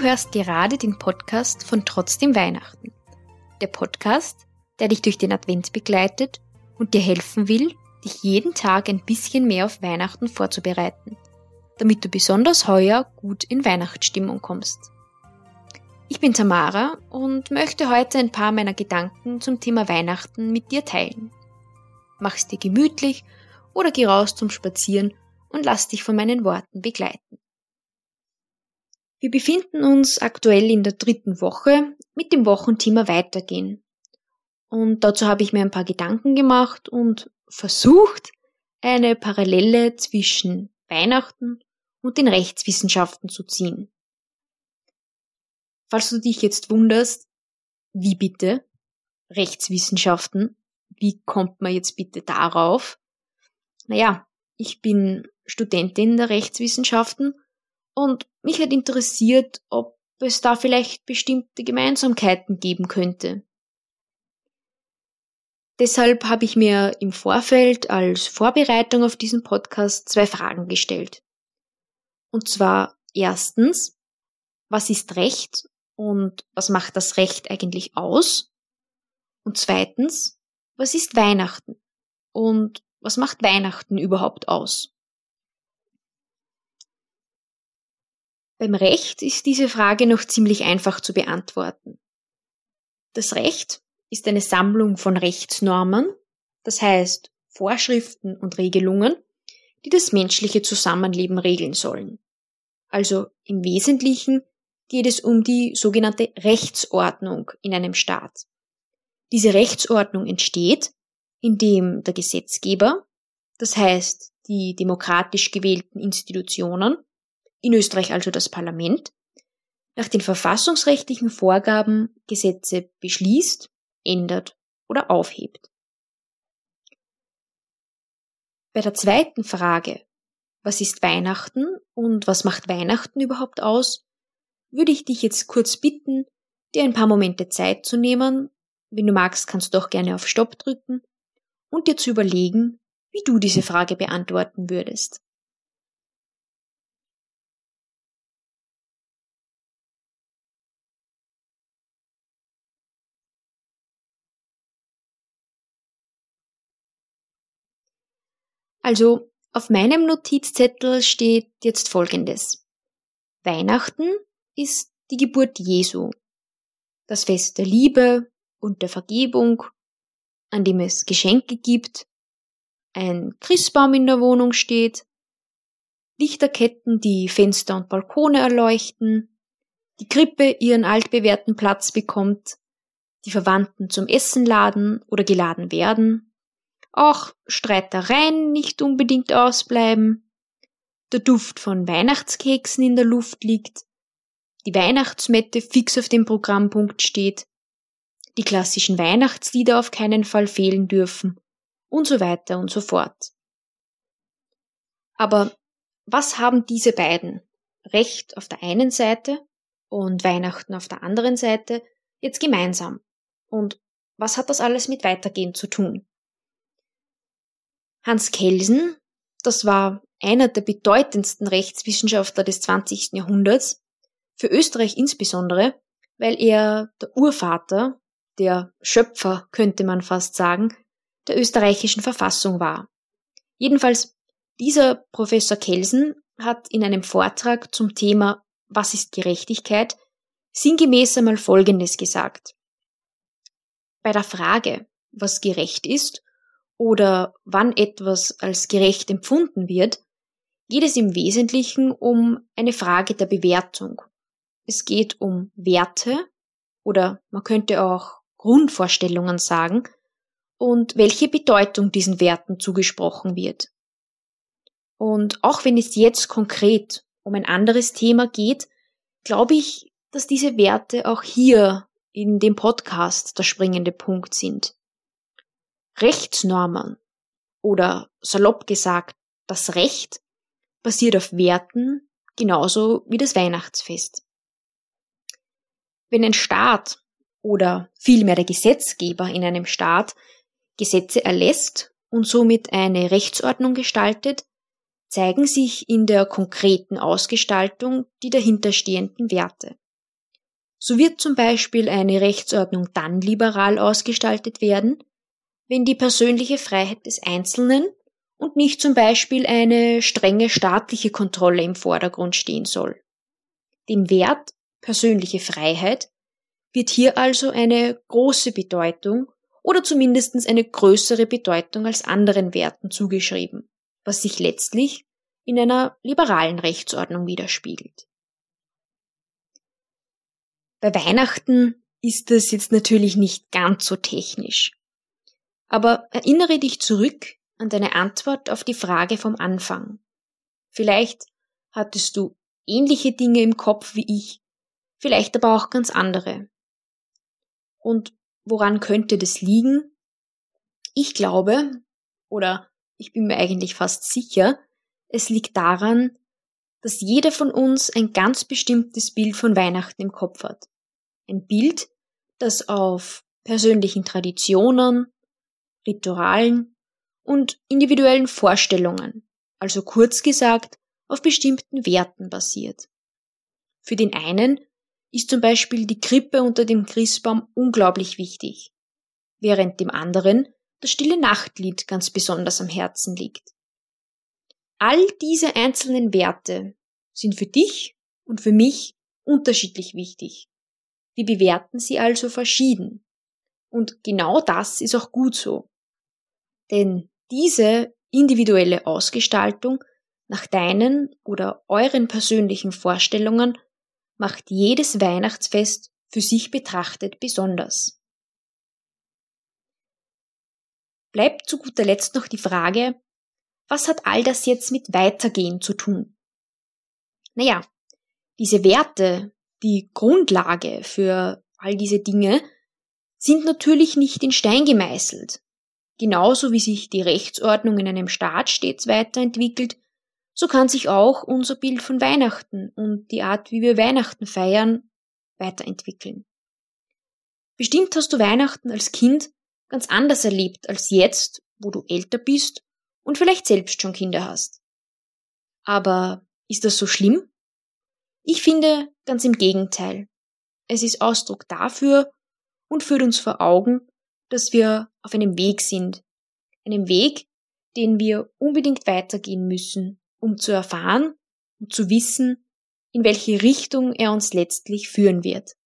Du hörst gerade den Podcast von Trotzdem Weihnachten. Der Podcast, der dich durch den Advent begleitet und dir helfen will, dich jeden Tag ein bisschen mehr auf Weihnachten vorzubereiten, damit du besonders heuer gut in Weihnachtsstimmung kommst. Ich bin Tamara und möchte heute ein paar meiner Gedanken zum Thema Weihnachten mit dir teilen. Mach's dir gemütlich oder geh raus zum Spazieren und lass dich von meinen Worten begleiten. Wir befinden uns aktuell in der dritten Woche mit dem Wochenthema Weitergehen. Und dazu habe ich mir ein paar Gedanken gemacht und versucht, eine Parallele zwischen Weihnachten und den Rechtswissenschaften zu ziehen. Falls du dich jetzt wunderst, wie bitte? Rechtswissenschaften? Wie kommt man jetzt bitte darauf? Naja, ich bin Studentin der Rechtswissenschaften und mich hat interessiert, ob es da vielleicht bestimmte Gemeinsamkeiten geben könnte. Deshalb habe ich mir im Vorfeld als Vorbereitung auf diesen Podcast zwei Fragen gestellt. Und zwar erstens, was ist Recht und was macht das Recht eigentlich aus? Und zweitens, was ist Weihnachten und was macht Weihnachten überhaupt aus? Beim Recht ist diese Frage noch ziemlich einfach zu beantworten. Das Recht ist eine Sammlung von Rechtsnormen, das heißt Vorschriften und Regelungen, die das menschliche Zusammenleben regeln sollen. Also im Wesentlichen geht es um die sogenannte Rechtsordnung in einem Staat. Diese Rechtsordnung entsteht, indem der Gesetzgeber, das heißt die demokratisch gewählten Institutionen, in Österreich also das Parlament, nach den verfassungsrechtlichen Vorgaben Gesetze beschließt, ändert oder aufhebt. Bei der zweiten Frage, was ist Weihnachten und was macht Weihnachten überhaupt aus, würde ich dich jetzt kurz bitten, dir ein paar Momente Zeit zu nehmen, wenn du magst, kannst du auch gerne auf Stopp drücken und dir zu überlegen, wie du diese Frage beantworten würdest. Also auf meinem Notizzettel steht jetzt Folgendes. Weihnachten ist die Geburt Jesu, das Fest der Liebe und der Vergebung, an dem es Geschenke gibt, ein Christbaum in der Wohnung steht, Lichterketten, die Fenster und Balkone erleuchten, die Krippe ihren altbewährten Platz bekommt, die Verwandten zum Essen laden oder geladen werden, auch Streitereien nicht unbedingt ausbleiben, der Duft von Weihnachtskeksen in der Luft liegt, die Weihnachtsmette fix auf dem Programmpunkt steht, die klassischen Weihnachtslieder auf keinen Fall fehlen dürfen und so weiter und so fort. Aber was haben diese beiden, Recht auf der einen Seite und Weihnachten auf der anderen Seite, jetzt gemeinsam? Und was hat das alles mit Weitergehen zu tun? Hans Kelsen, das war einer der bedeutendsten Rechtswissenschaftler des 20. Jahrhunderts, für Österreich insbesondere, weil er der Urvater, der Schöpfer, könnte man fast sagen, der österreichischen Verfassung war. Jedenfalls, dieser Professor Kelsen hat in einem Vortrag zum Thema Was ist Gerechtigkeit sinngemäß einmal Folgendes gesagt. Bei der Frage, was gerecht ist oder wann etwas als gerecht empfunden wird, geht es im Wesentlichen um eine Frage der Bewertung. Es geht um Werte oder man könnte auch Grundvorstellungen sagen und welche Bedeutung diesen Werten zugesprochen wird. Und auch wenn es jetzt konkret um ein anderes Thema geht, glaube ich, dass diese Werte auch hier in dem Podcast der springende Punkt sind. Rechtsnormen oder salopp gesagt das Recht basiert auf Werten genauso wie das Weihnachtsfest. Wenn ein Staat oder vielmehr der Gesetzgeber in einem Staat Gesetze erlässt und somit eine Rechtsordnung gestaltet, zeigen sich in der konkreten Ausgestaltung die dahinterstehenden Werte. So wird zum Beispiel eine Rechtsordnung dann liberal ausgestaltet werden, wenn die persönliche Freiheit des Einzelnen und nicht zum Beispiel eine strenge staatliche Kontrolle im Vordergrund stehen soll. Dem Wert persönliche Freiheit wird hier also eine große Bedeutung oder zumindest eine größere Bedeutung als anderen Werten zugeschrieben, was sich letztlich in einer liberalen Rechtsordnung widerspiegelt. Bei Weihnachten ist das jetzt natürlich nicht ganz so technisch. Aber erinnere dich zurück an deine Antwort auf die Frage vom Anfang. Vielleicht hattest du ähnliche Dinge im Kopf wie ich, vielleicht aber auch ganz andere. Und woran könnte das liegen? Ich glaube, oder ich bin mir eigentlich fast sicher, es liegt daran, dass jeder von uns ein ganz bestimmtes Bild von Weihnachten im Kopf hat. Ein Bild, das auf persönlichen Traditionen, Ritualen und individuellen Vorstellungen, also kurz gesagt auf bestimmten Werten basiert. Für den einen ist zum Beispiel die Krippe unter dem Christbaum unglaublich wichtig, während dem anderen das stille Nachtlied ganz besonders am Herzen liegt. All diese einzelnen Werte sind für dich und für mich unterschiedlich wichtig. Wir bewerten sie also verschieden. Und genau das ist auch gut so. Denn diese individuelle Ausgestaltung nach deinen oder euren persönlichen Vorstellungen macht jedes Weihnachtsfest für sich betrachtet besonders. Bleibt zu guter Letzt noch die Frage, was hat all das jetzt mit Weitergehen zu tun? Naja, diese Werte, die Grundlage für all diese Dinge, sind natürlich nicht in Stein gemeißelt. Genauso wie sich die Rechtsordnung in einem Staat stets weiterentwickelt, so kann sich auch unser Bild von Weihnachten und die Art, wie wir Weihnachten feiern, weiterentwickeln. Bestimmt hast du Weihnachten als Kind ganz anders erlebt als jetzt, wo du älter bist und vielleicht selbst schon Kinder hast. Aber ist das so schlimm? Ich finde ganz im Gegenteil. Es ist Ausdruck dafür und führt uns vor Augen, dass wir auf einem Weg sind. Einem Weg, den wir unbedingt weitergehen müssen, um zu erfahren und zu wissen, in welche Richtung er uns letztlich führen wird.